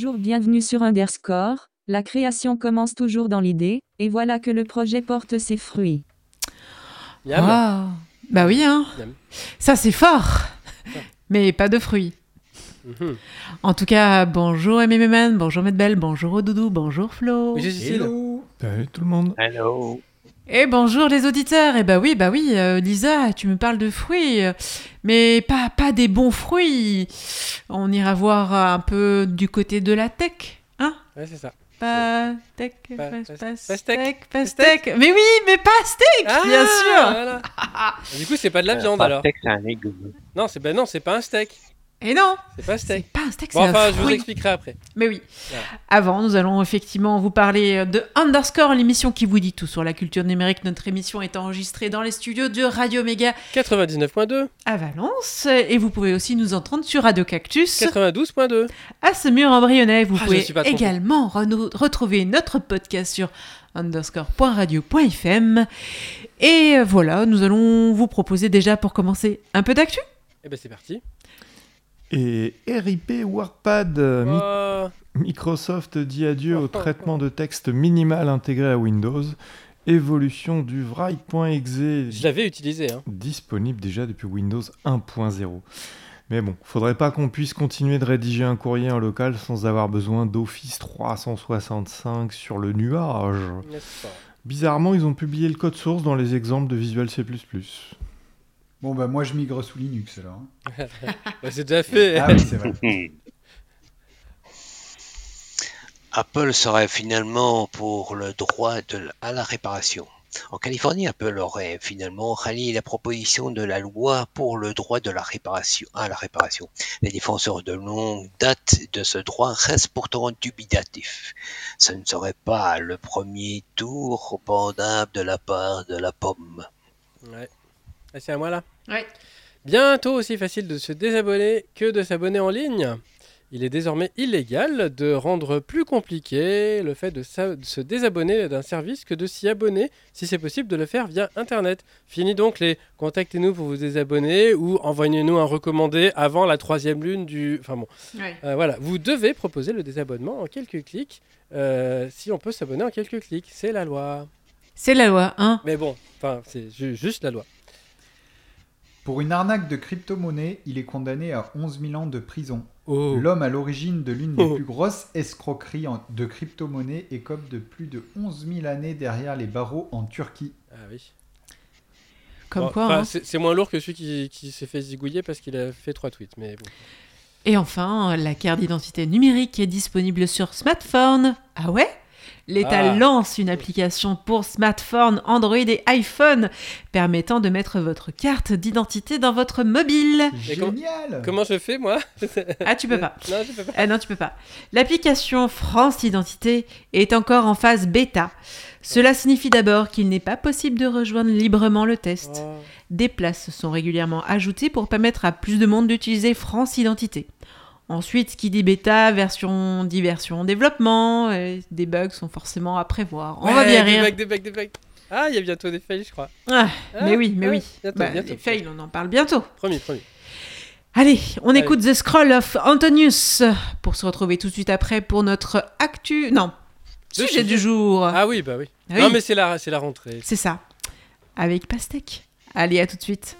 Bonjour, bienvenue sur Underscore. La création commence toujours dans l'idée, et voilà que le projet porte ses fruits. Yam. Ah, Bah oui, hein. Ça, c'est fort. Mais pas de fruits. Mhm. En tout cas, bonjour MMM, bonjour Medbel, bonjour Doudou, bonjour Flo. Oui. Hello Salut tout le monde. Hello. Et bonjour les auditeurs. Et bah oui, bah oui, euh, Lisa, tu me parles de fruits, euh, mais pas, pas des bons fruits. On ira voir un peu du côté de la tech, hein? Ouais, c'est ça. Pas tech, Pa- pas- pas- pas- pastèque. pastèque. Mais oui, mais pas steak, Ah, bien sûr. voilà. du coup, c'est pas de la Euh, viande pas alors. steak, c'est un légume. Non, c'est ben non, c'est pas un steak. Et non, C'est pas un c'est steak. pas un steak, Bon, c'est enfin, un je vous fruit. expliquerai après. Mais oui. Voilà. Avant, nous allons effectivement vous parler de Underscore, l'émission qui vous dit tout sur la culture numérique. Notre émission est enregistrée dans les studios de Radio Méga 99.2, à Valence. Et vous pouvez aussi nous entendre sur Radio Cactus 92.2. à Semur embryonnais. Vous Ah, pouvez également retrouver notre podcast sur underscore.radio.fm. Et voilà, nous allons vous proposer déjà pour commencer un peu d'actu. Et ben c'est parti. Et RIP WordPad, Mi- Microsoft dit adieu au traitement de texte minimal intégré à Windows. Évolution du Write.exe je l'avais utilisé. Hein. disponible déjà depuis Windows 1.0. Mais bon, faudrait pas qu'on puisse continuer de rédiger un courrier en local sans avoir besoin d'Office 365 sur le nuage. Bizarrement, ils ont publié le code source dans les exemples de Visual C++. Bon bah moi je migre sous Linux alors. hein. Ouais, C'est déjà fait. Ah oui c'est vrai. Apple serait finalement pour le droit de à la réparation. En Californie, Apple aurait finalement rallié la proposition de la loi pour le droit de la réparation à la réparation. Les défenseurs de longue date de ce droit restent pourtant dubitatifs. Ce ne serait pas le premier tour rependable de la part de la pomme. Ouais. Ah, c'est à moi là. Ouais. Bientôt aussi facile de se désabonner que de s'abonner en ligne. Il est désormais illégal de rendre plus compliqué le fait de, sa- de se désabonner d'un service que de s'y abonner, si c'est possible de le faire via Internet. Fini donc les contactez-nous pour vous désabonner ou envoyez-nous un recommandé avant la troisième lune du... Enfin bon, euh, voilà. Vous devez proposer le désabonnement en quelques clics. euh, si on peut s'abonner en quelques clics, c'est la loi. C'est la loi, hein Mais bon, enfin, c'est ju- juste la loi. Pour une arnaque de crypto-monnaie, il est condamné à 11 000 ans de prison. Oh. L'homme à l'origine de l'une des Oh. plus grosses escroqueries de crypto-monnaie écope de plus de 11 000 années derrière les barreaux en Turquie. Ah oui. Comme Bon, quoi, hein. c'est c'est moins lourd que celui qui, qui s'est fait zigouiller parce qu'il a fait trois tweets. Mais bon. Et enfin, la carte d'identité numérique est disponible sur smartphone. Ah ouais? L'État Ah. lance une application pour smartphone, Android et iPhone permettant de mettre votre carte d'identité dans votre mobile. Génial Comment je fais moi Ah, tu peux pas. Non, je peux pas. Ah non, tu peux pas. L'application France Identité est encore en phase bêta. Cela signifie d'abord qu'il n'est pas possible de rejoindre librement le test. Oh. Des places sont régulièrement ajoutées pour permettre à plus de monde d'utiliser France Identité. Ensuite, qui dit bêta, version, dit version développement, des bugs sont forcément à prévoir. On va bien des rire. bugs, des bugs, des bugs. Ah, il y a bientôt des fails, je crois. Ah, Ah, mais oui, mais ah, oui. bientôt, Bah, bientôt. les fails, on en parle bientôt. Promis, promis. Allez, on Allez. écoute The Scroll of Antonius pour se retrouver tout de suite après pour notre actu. Non, Le sujet du jour. Ah oui, bah oui. Ah oui. Non, mais c'est la, c'est la rentrée. C'est ça. Avec pastèque. Allez, à tout de suite.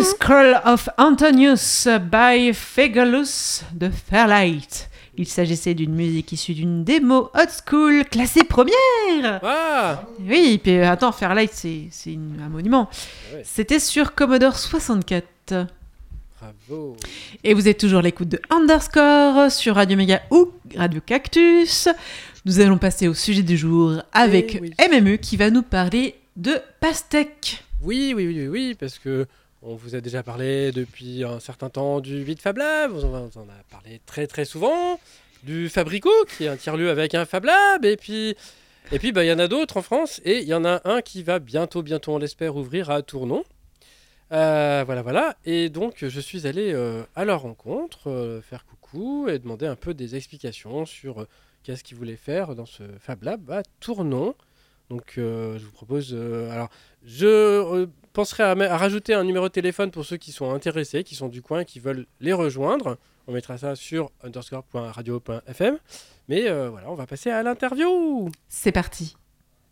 Scroll of Antonius by Fegalus de Fairlight. Il s'agissait d'une musique issue d'une démo hot school classée première. Ah Oui, puis euh, attends, Fairlight, c'est un monument. Ouais. C'était sur Commodore 64. Bravo. Et vous êtes toujours à l'écoute de Underscore sur Radio Méga ou Radio Cactus. Nous allons passer au sujet du jour avec Eh oui. MMU qui va nous parler de pastèque. Oui, oui, oui, oui, parce que on vous a déjà parlé depuis un certain temps du 8 Fab Lab, on en a parlé très très souvent, du Fabrico, qui est un tiers-lieu avec un Fab Lab, et puis et puis bah, il y en a d'autres en France, et il y en a un qui va bientôt, bientôt, on l'espère, ouvrir à Tournon. Euh, voilà, voilà. Et donc, je suis allé euh, à leur rencontre, euh, faire coucou et demander un peu des explications sur qu'est-ce qu'ils voulaient faire dans ce Fab Lab à Tournon. Donc, je vous propose. alors, je penserai à, rajouter un numéro de téléphone pour ceux qui sont intéressés, qui sont du coin, qui veulent les rejoindre. On mettra ça sur underscore.radio.fm. Mais euh, voilà, on va passer à l'interview. C'est parti.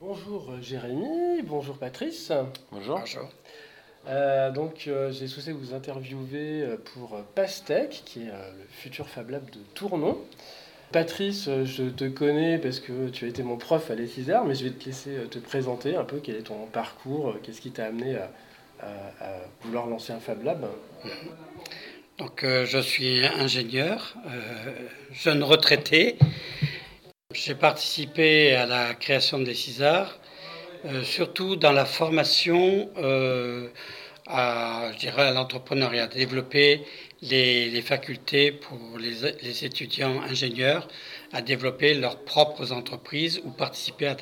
Bonjour euh, Jérémy, bonjour Patrice. Bonjour. Euh, donc euh, j'ai souhaité vous interviewer pour Pastèque, qui est euh, le futur Fab Lab de Tournon. Patrice, euh, je te connais parce que tu as été mon prof à l'ESISAR, mais je vais te laisser euh, te présenter un peu quel est ton parcours, euh, qu'est-ce qui t'a amené à, vouloir lancer un Fab Lab. Donc, je suis ingénieur, jeune retraité. J'ai participé à la création des CISAR, surtout dans la formation à l'entrepreneuriat, développer les, facultés pour les, étudiants ingénieurs à développer leurs propres entreprises ou participer à,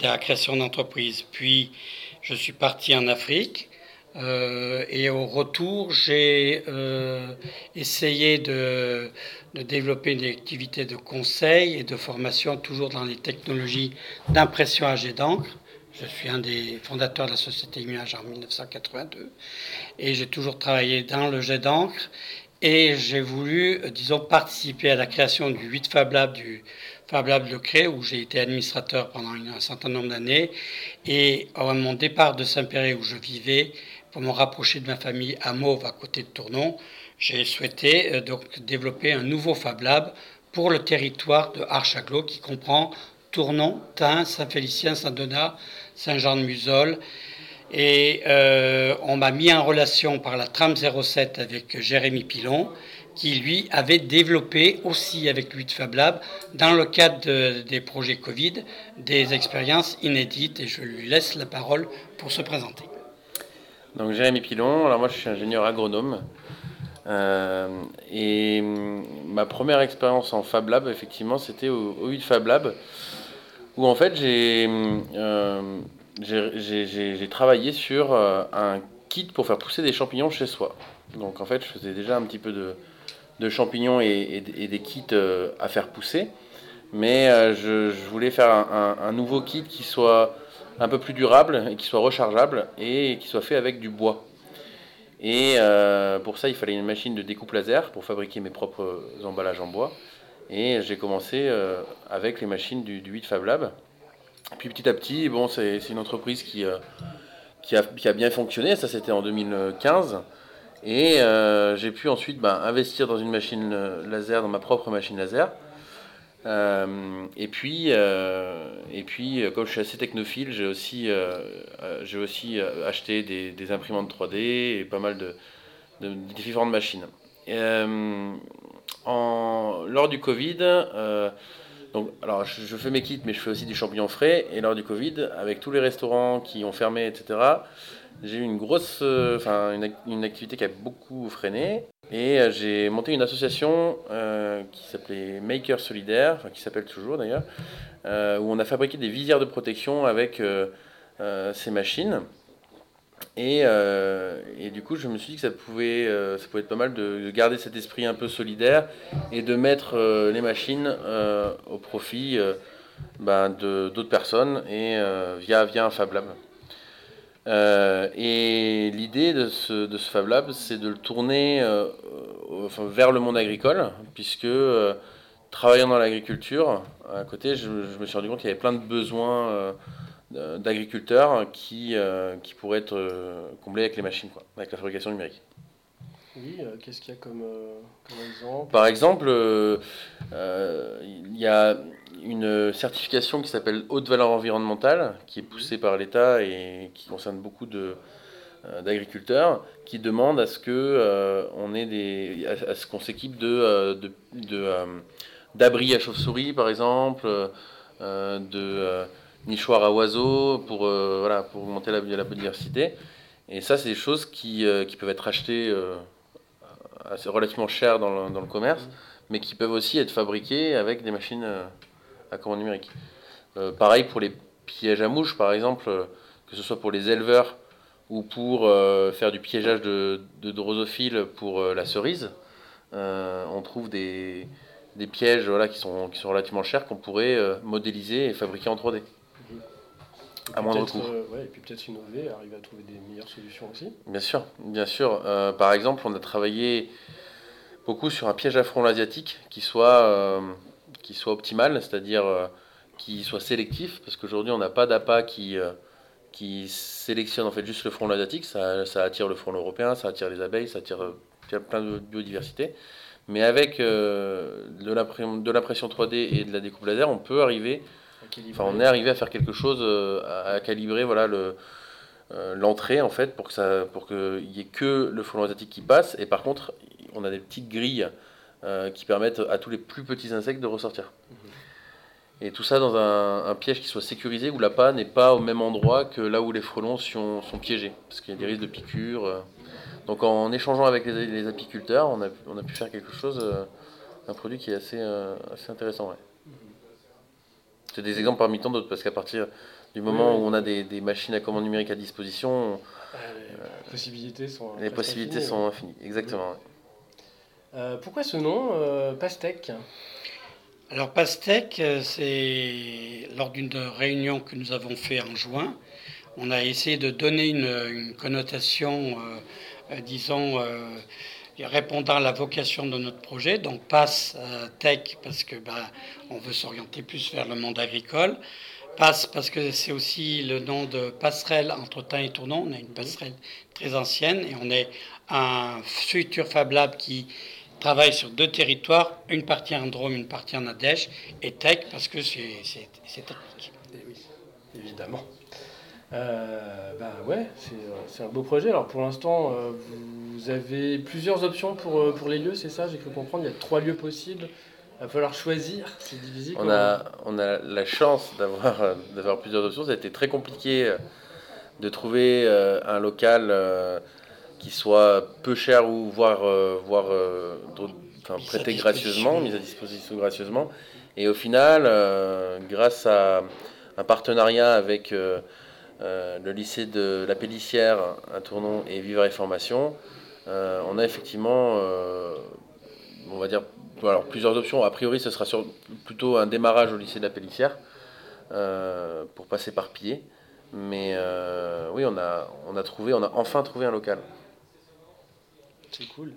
la création d'entreprises. Puis, je suis parti en Afrique. Euh, et au retour, j'ai euh, essayé de, de développer une activité de conseil et de formation toujours dans les technologies d'impression à jet d'encre. Je suis un des fondateurs de la société Image en 1982 et j'ai toujours travaillé dans le jet d'encre et j'ai voulu, euh, disons, participer à la création du 8 Fab Lab, du Fab Lab de Cré, où j'ai été administrateur pendant un certain nombre d'années. Et à mon départ de Saint-Péret, où je vivais, pour me rapprocher de ma famille à Mauve, à côté de Tournon, j'ai souhaité euh, donc développer un nouveau Fab Lab pour le territoire de Archaglo qui comprend Tournon, Tain, Saint-Félicien, Saint-Donat, Saint-Jean-de-Musol. Et euh, on m'a mis en relation par la trame 07 avec Jérémy Pilon, qui lui avait développé aussi avec lui de Fab Lab, dans le cadre de- des projets Covid, des expériences inédites. Et je lui laisse la parole pour se présenter. Donc Jérémy Pilon, alors moi je suis ingénieur agronome. Euh, et hum, ma première expérience en Fab Lab, effectivement, c'était au, au 8 Fab Lab, où en fait j'ai euh, travaillé sur euh, un kit pour faire pousser des champignons chez soi. Donc en fait je faisais déjà un petit peu de, de champignons et, des kits euh, à faire pousser. Mais euh, je, voulais faire un, un- nouveau kit qui soit un peu plus durable et qui soit rechargeable et qui soit fait avec du bois. Et pour ça, il fallait une machine de découpe laser pour fabriquer mes propres emballages en bois. Et j'ai commencé euh, avec les machines du, du 8 Fab Lab. Puis petit à petit, bon, c'est une entreprise qui, euh, qui, a, bien fonctionné. Ça, c'était en 2015. Et euh, j'ai pu ensuite ben, investir dans une machine laser, dans ma propre machine laser. Et puis, et puis, comme je suis assez technophile, j'ai aussi, j'ai aussi acheté des, imprimantes 3D et pas mal de, différentes machines. Lors du Covid, euh, donc, alors je, fais mes kits, mais je fais aussi du champignon frais. Et lors du Covid, avec tous les restaurants qui ont fermé, etc., j'ai eu une grosse, euh, enfin une, une activité qui a beaucoup freiné. Et euh, j'ai monté une association qui s'appelait Maker Solidaire, qui s'appelle toujours d'ailleurs, où on a fabriqué des visières de protection avec ces machines. Et, euh, et du coup, je me suis dit que ça pouvait, euh, ça pouvait être pas mal de, de garder cet esprit un peu solidaire et de mettre euh, les machines au profit ben, de- d'autres personnes et via, via un Fab Lab. Et l'idée de ce, de ce Fab Lab, c'est de le tourner enfin, vers le monde agricole, puisque travaillant dans l'agriculture, à côté, je, me suis rendu compte qu'il y avait plein de besoins d'agriculteurs qui, qui pourraient être comblés avec les machines, quoi, avec la fabrication numérique. Oui, qu'est-ce qu'il y a comme, comme, exemple? Par exemple, il y a une certification qui s'appelle haute valeur environnementale, qui est poussée par l'État et qui concerne beaucoup de, euh, d'agriculteurs qui demandent à ce que euh, on ait des, à, ce qu'on s'équipe de, euh, de, de d'abris à chauves-souris par exemple, de nichoirs à oiseaux pour voilà pour augmenter la, biodiversité. Et ça, c'est des choses qui, qui peuvent être achetées assez relativement chères dans le, dans le, commerce, mais qui peuvent aussi être fabriquées avec des machines à commande numérique. pareil pour les pièges à mouches, par exemple, que ce soit pour les éleveurs ou pour euh, faire du piégeage de, de drosophiles pour euh, la cerise. Euh, on trouve des, des pièges voilà, qui, sont, qui sont relativement chers qu'on pourrait modéliser et fabriquer en 3D. À moindre coût. ouais, et puis peut-être innover, arriver à trouver des meilleures solutions aussi. Bien sûr, bien sûr. par exemple, on a travaillé beaucoup sur un piège à front asiatique qui soit, qui soit optimal, c'est-à-dire qui soit sélectif, parce qu'aujourd'hui on n'a pas d'appât qui, qui sélectionne en fait juste le front asiatique. Ça, ça, attire le front européen, ça attire les abeilles, ça attire, plein de biodiversité. Mais avec euh, de l'impression 3D et de la découpe laser, on peut arriver, enfin on est arrivé à faire quelque chose, euh, à, calibrer voilà le euh, l'entrée en fait pour que ça, pour qu'il y ait que le front asiatique qui passe. Et par contre, on a des petites grilles qui permettent à tous les plus petits insectes de ressortir. Mhm. Et tout ça dans un, piège qui soit sécurisé, où l'appât n'est pas au même endroit que là où les frelons sont, sont piégés, parce qu'il y a des risques de piqûres. Euh. Donc en échangeant avec les, apiculteurs, on a, on a, pu faire quelque chose, euh, un produit qui est assez, euh, assez intéressant. Ouais. C'est des exemples parmi tant d'autres, parce qu'à partir du moment où on a des, des, machines à commande numérique à disposition, ah, les possibilités sont, les possibilités infinies, sont infinies. Exactement. pourquoi ce nom, Pastèque? Alors Pastèque, euh, c'est lors d'une réunion que nous avons fait en juin, on a essayé de donner une, connotation, euh, euh, disons, répondant à la vocation de notre projet. Donc passe tech parce que ben, on veut s'orienter plus vers le monde agricole. Passe parce que c'est aussi le nom de passerelle entre temps et tournant. On a une passerelle très ancienne et on est un futur Fab Lab qui travaille sur deux territoires, une partie en Drôme, une partie en Ardèche, et tech parce que c'est technique. Eh évidemment. Euh, bah ouais, c'est un beau projet. Alors pour l'instant, euh, vous avez plusieurs options pour, euh, pour les lieux, c'est ça? J'ai cru comprendre, il y a trois lieux possibles. Il va falloir choisir, c'est difficile. On a, on a la chance d'avoir plusieurs options. Ça a été très compliqué de trouver un local qui soit peu cher ou voire, euh, voire euh, prêté gracieusement, mis à disposition gracieusement. Et au final, euh, grâce à un partenariat avec le lycée de la Pellissière, un tournon et Vivre et Formation, on a effectivement, on va dire, alors plusieurs options. A priori, ce sera sur, plutôt un démarrage au lycée de la Pellissière pour passer par pied. Mais oui, on a, on a trouvé, on a enfin trouvé un local. C'est cool.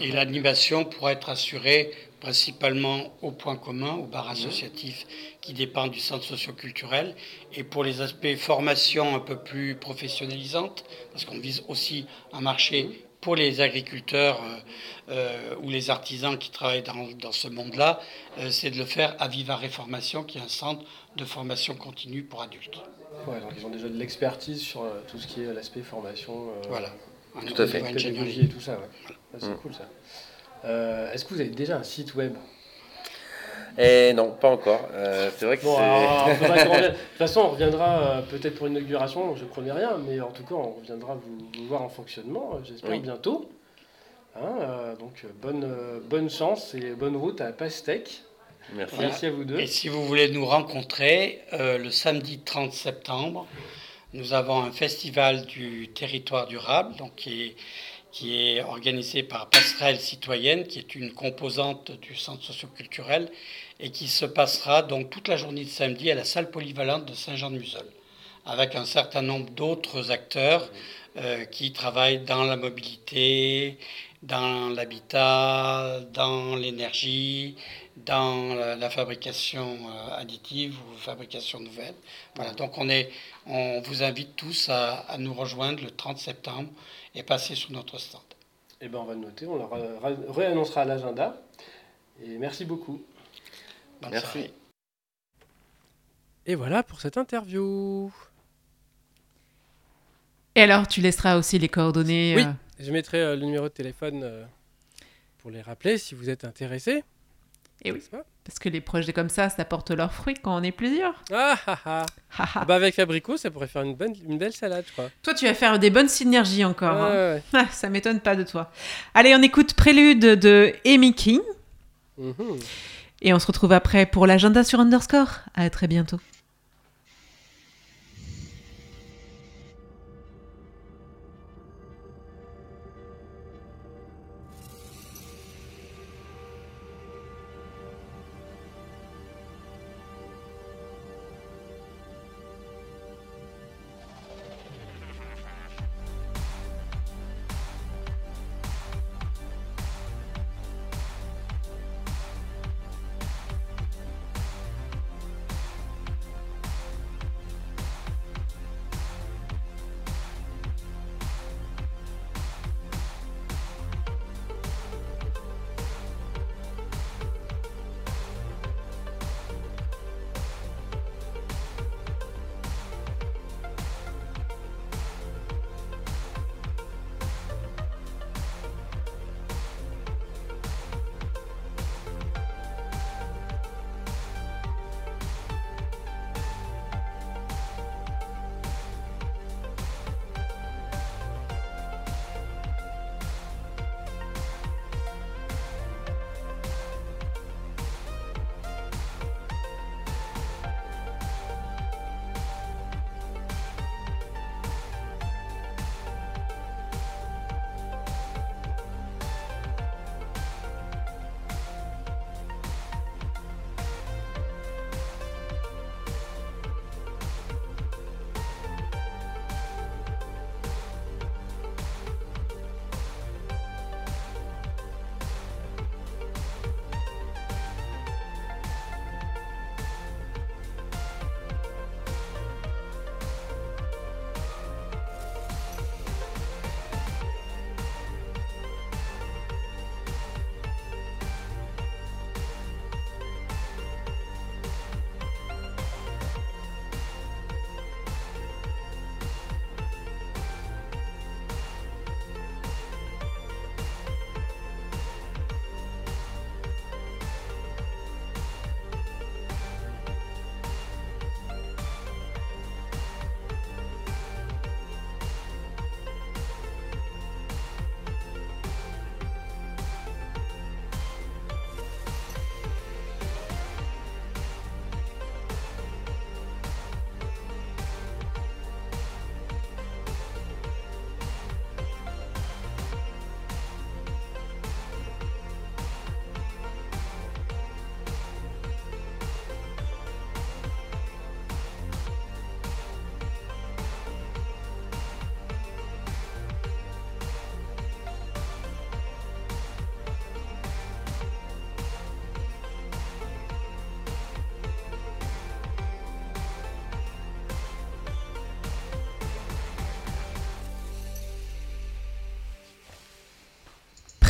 Et l'animation pourra être assurée principalement au point commun, au bar associatif qui dépend du centre socioculturel. Et pour les aspects formation un peu plus professionnalisantes, parce qu'on vise aussi un marché pour les agriculteurs euh, euh, ou les artisans qui travaillent dans, ce monde-là, euh, c'est de le faire à Viva Réformation, qui est un centre de formation continue pour adultes. Ouais, donc ils ont déjà de l'expertise sur tout ce qui est l'aspect formation. voilà. Tout à fait. et tout ça, ouais. C'est mm. cool ça. Euh, est-ce que vous avez déjà un site web? Eh non, pas encore. Euh, c'est vrai que bon, De toute façon, on reviendra euh, peut-être pour l'inauguration, je ne promets rien, mais en tout cas, on reviendra vous, voir en fonctionnement, j'espère bientôt. Hein, donc, bonne, bonne chance et bonne route à Pastèque. Merci. Merci à vous deux. Et si vous voulez nous rencontrer, le samedi 30 septembre, nous avons un festival du territoire durable, donc qui est, qui est organisé par Passerelle Citoyenne, qui est une composante du centre socioculturel, et qui se passera donc toute la journée de samedi à la salle polyvalente de Saint-Jean-de-Museul, avec un certain nombre d'autres acteurs euh, qui travaillent dans la mobilité, dans l'habitat, dans l'énergie, dans la, fabrication euh, additive ou fabrication nouvelle. Voilà, donc on, est, on vous invite tous à nous rejoindre le 30 septembre et passer sur notre stand. Eh ben, on va le noter, on le réannoncera à l'agenda. Et merci beaucoup. Bonne Merci. soirée. Et voilà pour cette interview. Et alors, tu laisseras aussi les coordonnées. Oui. euh, Je mettrai euh, le numéro de téléphone euh, pour les rappeler si vous êtes intéressé. Eh oui. Parce que les projets comme ça, ça porte leurs fruits quand on est plusieurs. Ah ah ah. Ha. Bah avec Fabrico, ça pourrait faire une, bonne, une belle salade, je crois. Toi, tu vas faire des bonnes synergies encore. Ouais, hein. ouais. Ah, ça m'étonne pas de toi. Allez, on écoute Prélude de Amy King. Mhm. Et on se retrouve après pour l'agenda sur Underscore. À très bientôt.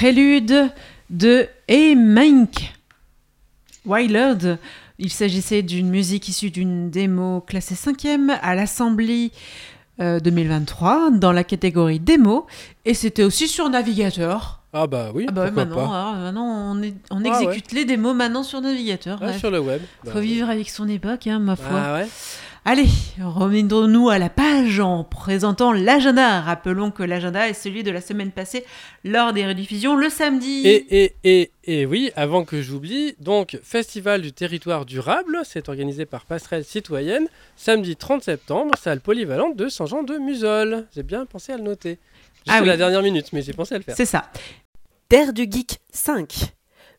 Prélude de Hey Mink Willard. Il s'agissait d'une musique issue d'une démo classée 5e à l'Assemblée euh, 2023 dans la catégorie démo et c'était aussi sur navigateur. Ah bah oui, Ah bah maintenant, pas. alors, maintenant on, est- on Ah exécute les démos maintenant sur navigateur. Ah, sur le web. Faut Bah, vivre avec son époque, hein, ma foi. Ah ouais. Allez, remettons-nous à la page en présentant l'agenda. Rappelons que l'agenda est celui de la semaine passée lors des rediffusions le samedi. Et, et, et, et oui, avant que j'oublie, donc Festival du territoire durable, c'est organisé par Passerelle Citoyenne, samedi 30 septembre, salle polyvalente de Saint-Jean-de-Musol. J'ai bien pensé à le noter. Juste Ah oui. la dernière minute, mais j'ai pensé à le faire. C'est ça. Terre du Geek 5.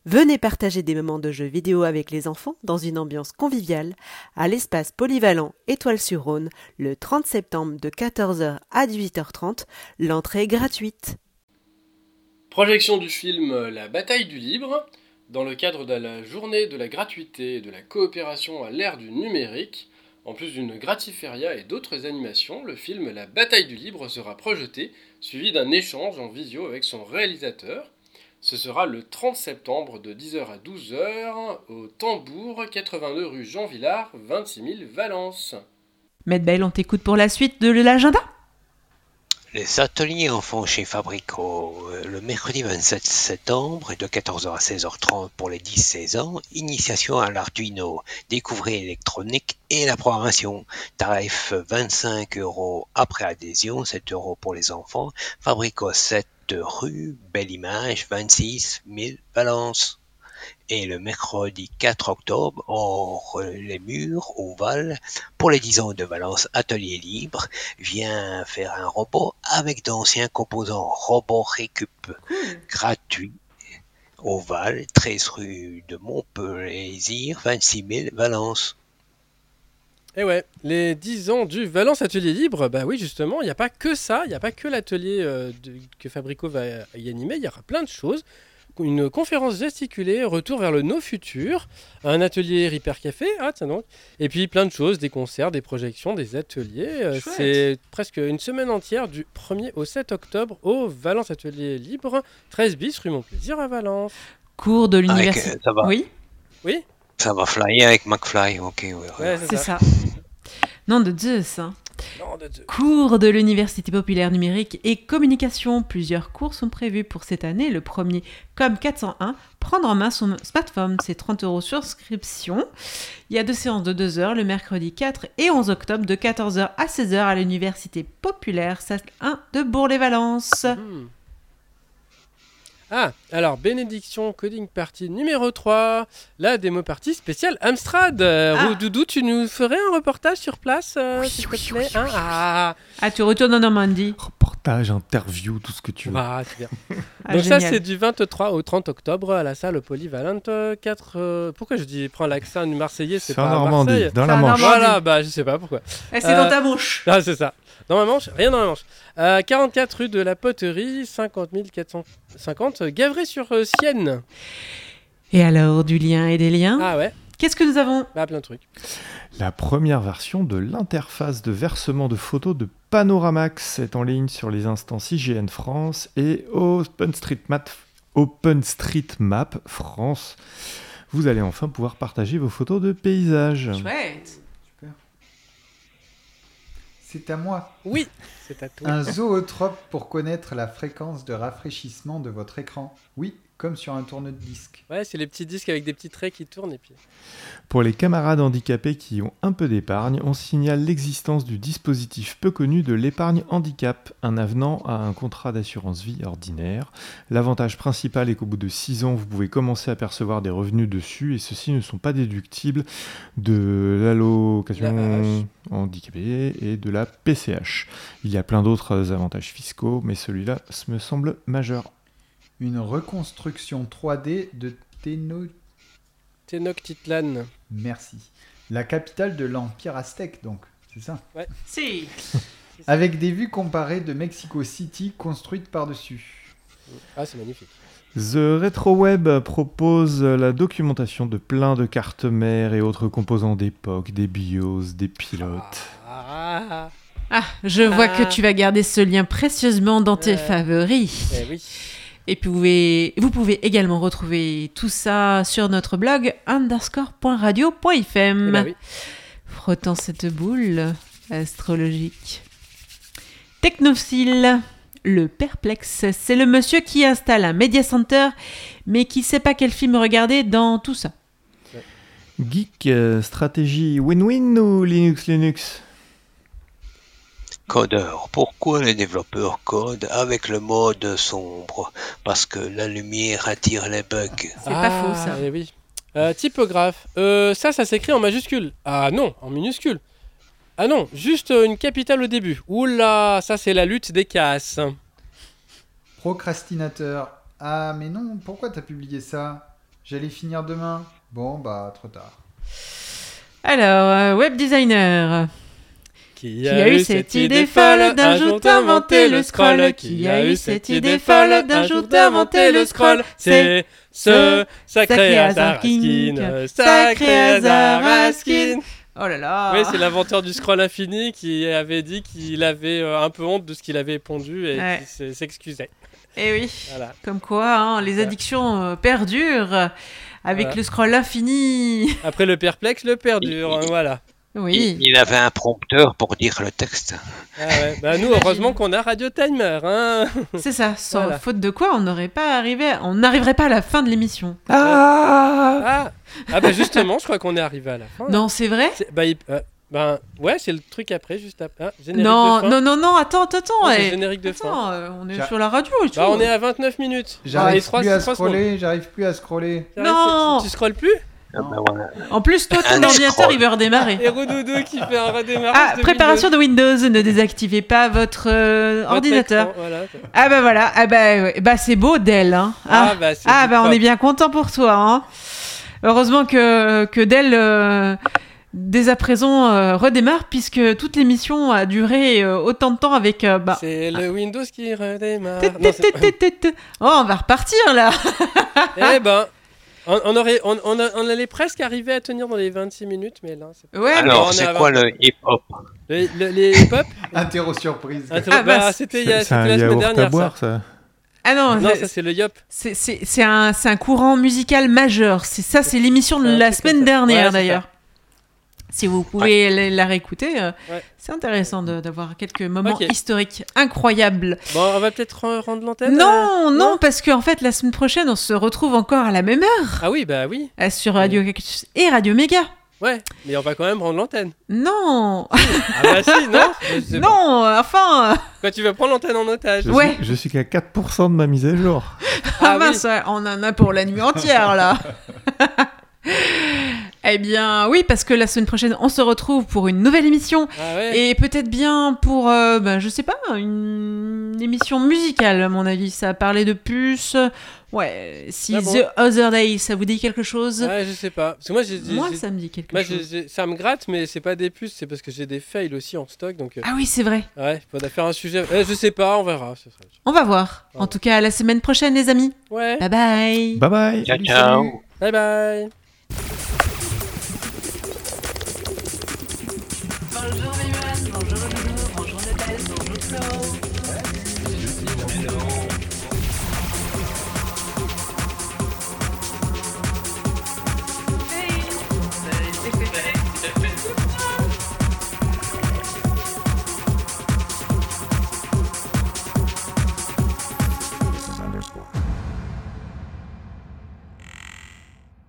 Venez partager des moments de jeux vidéo avec les enfants dans une ambiance conviviale à l'espace polyvalent Étoile-sur-Rhône le 30 septembre de 14h à 18h30. L'entrée est gratuite. Projection du film La bataille du libre. Dans le cadre de la journée de la gratuité et de la coopération à l'ère du numérique, en plus d'une gratiféria et d'autres animations, le film La bataille du libre sera projeté, suivi d'un échange en visio avec son réalisateur. Ce sera le 30 septembre de 10h à 12h au Tambour, 82 rue Jean Villard, 26 000 Valence. Medbel, on t'écoute pour la suite de l'agenda Les ateliers enfants chez Fabrico, euh, le mercredi 27 septembre, et de 14h à 16h30 pour les 10-16 ans, initiation à l'Arduino, découvrez l'électronique et la programmation. Tarif 25 euros après adhésion, 7 euros pour les enfants. Fabrico 7 rue Belle Image, 26 000 Valence. Et le mercredi 4 octobre, hors les murs, au Val, pour les 10 ans de Valence Atelier Libre, vient faire un robot avec d'anciens composants robot récup gratuit. Au Val, 13 rue de Montplaisir, 26 000 Valence. Et Eh ouais, les 10 ans du Valence Atelier Libre, bah oui, justement, il n'y a pas que ça, il n'y a pas que l'atelier euh, que Fabrico va y animer, il y aura plein de choses. Une conférence gesticulée, retour vers le No Futur, un atelier Repair Café, ah tiens donc, et puis plein de choses, des concerts, des projections, des ateliers. euh. C'est presque une semaine entière du 1er au 7 octobre au Valence Atelier Libre, 13 bis rue Montplaisir à Valence. Cours de Avec, l'université. ça va, Oui, Oui, ça va flyer avec McFly, ok. ouais, ouais. ouais, c'est ça. Non de Zeus. hein. Non, de Dieu. Cours de l'Université populaire numérique et communication. Plusieurs cours sont prévus pour cette année. Le premier, comme 401, prendre en main son smartphone. C'est 30 euros sur inscription. Il y a deux séances de 2 heures le mercredi 4 et 11 octobre de 14h à 16h à l'Université populaire, salle 1 de Bourg-les-Valences. Hmm. Ah, alors bénédiction coding partie numéro 3, la démo partie spéciale Amstrad. Euh, Ah. Rou- Doudou, tu nous ferais un reportage sur place, euh, Oui, s'il te oui, plaît oui, hein oui. Ah, Ah, tu retournes en Normandie. Reportage, interview, tout ce que tu veux. ah, c'est bien. Ah, Donc ça, c'est du 23 au 30 octobre à la salle polyvalente 4... pourquoi je dis prends l'accent du Marseillais, c'est C'est en pas à Normandie, Marseille dans la en Manche. Voilà, bah je sais pas pourquoi. Eh, c'est Euh, dans ta manche. Ah, c'est ça. Dans ma manche Rien dans ma manche. Euh, 44 rue de la Poterie, 50 450, Gavray-sur-Sienne. Et alors, du lien et des liens Ah ouais, Qu'est-ce que nous avons? Bah plein de trucs. La première version de l'interface de versement de photos de Panoramax est en ligne sur les instances IGN France et OpenStreetMap, OpenStreetMap France. Vous allez enfin pouvoir partager vos photos de paysages. Chouette. C'est à moi. Oui, c'est à toi. Un zootrope pour connaître la fréquence de rafraîchissement de votre écran. Oui, comme sur un tourne-disque. Ouais, c'est les petits disques avec des petits traits qui tournent et puis. Pour les camarades handicapés qui ont un peu d'épargne, on signale l'existence du dispositif peu connu de l'épargne handicap, un avenant à un contrat d'assurance vie ordinaire. L'avantage principal est qu'au bout de 6 ans, vous pouvez commencer à percevoir des revenus dessus et ceux-ci ne sont pas déductibles de l'allocation handicapée et de la PCH. Il y a plein d'autres avantages fiscaux, mais celui-là me semble majeur. Une reconstruction 3D de Teno... Tenochtitlan. Merci. La capitale de l'Empire aztèque, donc. C'est ça? Si. Avec des vues comparées de Mexico City construites par-dessus. Ah, c'est magnifique. The RetroWeb propose la documentation de plein de cartes mères et autres composants d'époque, des BIOS, des pilotes. Ah, Ah, je vois Ah. que tu vas garder ce lien précieusement dans tes Ouais. favoris. eh oui. Et puis vous pouvez, vous pouvez également retrouver tout ça sur notre blog underscore.radio.fm. Eh ben oui. Frottant cette boule astrologique. Technophile. Le perplexe, c'est le monsieur qui installe un media center, mais qui sait pas quel film regarder dans tout ça. Geek, euh, stratégie win-win ou Linux-Linux Codeur. Pourquoi les développeurs codent avec le mode sombre? Parce que la lumière attire les bugs. C'est pas faux ça. eh oui. Euh, typographe. Euh, ça, ça s'écrit en majuscule. Ah non, en minuscule. Ah non, juste euh, une capitale au début. Oula, ça c'est la lutte des casses. Procrastinateur. Ah, mais non, pourquoi t'as publié ça? J'allais finir demain. Bon, bah, trop tard. Alors, euh, web designer. Qui a eu cette idée folle d'un jour d'inventer le scroll Qui a eu cette idée folle d'un jour d'inventer le scroll C'est ce sacré hasard Raskin, sacré hasard Raskin. Oh là là Oui, c'est l'inventeur du scroll infini qui avait dit qu'il avait euh, un peu honte de ce qu'il avait pondu et Ouais. qui s'est- s'excusait. Eh oui, Voilà. comme quoi hein, les addictions euh, perdurent avec Voilà. le scroll infini. Après le perplexe, le perdure. voilà. Oui. Il, il avait un prompteur pour dire le texte. Ah ouais. Bah, nous, heureusement qu'on a Radio Timer. Hein C'est ça, sans Voilà. faute de quoi on n'aurait pas arrivé, on n'arriverait pas à la fin de l'émission. ah, ah bah justement, je crois qu'on est arrivé à la fin. Non, c'est vrai C'est- Bah, il- euh, ben, ouais, c'est le truc après, juste après. Ah, générique Non, de fin. non, non, non, attends, attends, attends. Non, c'est eh. générique de fin. Attends, euh, on est sur la radio tout. Bah, on est à 29 minutes. Les J'arrive plus à scroller, j'arrive plus à scroller. Non. Tu scrolles plus? Ah bah voilà. En plus, toi, ton Un ordinateur, il veut redémarrer. Et Roudoudou qui fait un redémarrage. Ah, de préparation de Windows, ne désactivez pas votre euh. Votre ordinateur. écran, voilà. Ah bah voilà, ah bah, ouais. bah c'est beau Dell. Hein. Ah, Ah, bah, ah, bah on est bien content pour toi. Hein. Heureusement que, que Dell euh, dès à présent euh, redémarre puisque toute l'émission a duré euh, autant de temps avec... euh, bah... C'est le Windows qui redémarre. Tit, tit, tit. Oh, on va repartir là. Eh ben, on, on aurait, on, on a- on allait presque arriver à tenir dans les 26 minutes, mais là, c'est Ouais, on Alors, est c'est quoi 20. le hip-hop Le- le- les hip-hop Interro surprise. Ah, bah, bah, C'était la semaine à dernière. boire, ça. ça. Ah non, Non, c'est- ça c'est le yop. c'est un, c'est un courant musical majeur. C'est ça, c'est l'émission de la semaine dernière Ouais, d'ailleurs. Si vous pouvez la, la réécouter, euh, Ouais. c'est intéressant de- d'avoir quelques moments historiques incroyables. Bon, on va peut-être re- rendre l'antenne. Non, euh, non, parce qu'en fait, la semaine prochaine, on se retrouve encore à la même heure Ah oui, bah oui. euh, sur Radio Cactus et Radio Méga. Ouais, mais on va quand même rendre l'antenne. Non, Ah bah si, non non, enfin, Quand tu vas prendre l'antenne en otage. Je Ouais. suis, je suis qu'à 4% de ma mise à jour. ah, Ah mince, ouais, on en a pour la nuit entière là. eh bien, oui, parce que la semaine prochaine, on se retrouve pour une nouvelle émission. Ah ouais. Et peut-être bien pour, euh, ben, je sais pas, une émission musicale, à mon avis. Ça a parlé de puces. Ouais, si Ah bon The Other Day, ça vous dit quelque chose? Ouais, je sais pas. Parce que moi, j'ai. Moi, ça me dit quelque moi, chose. j'ai- ça me gratte, mais c'est pas des puces, c'est parce que j'ai des fails aussi en stock. Donc, euh, Ah oui, c'est vrai. ouais, faudra faire un sujet. Euh, je sais pas, on verra. ce sera- On va voir. Ouais. En tout cas, à la semaine prochaine, les amis. Ouais. Bye bye. Bye bye Ciao, ciao. Bye bye.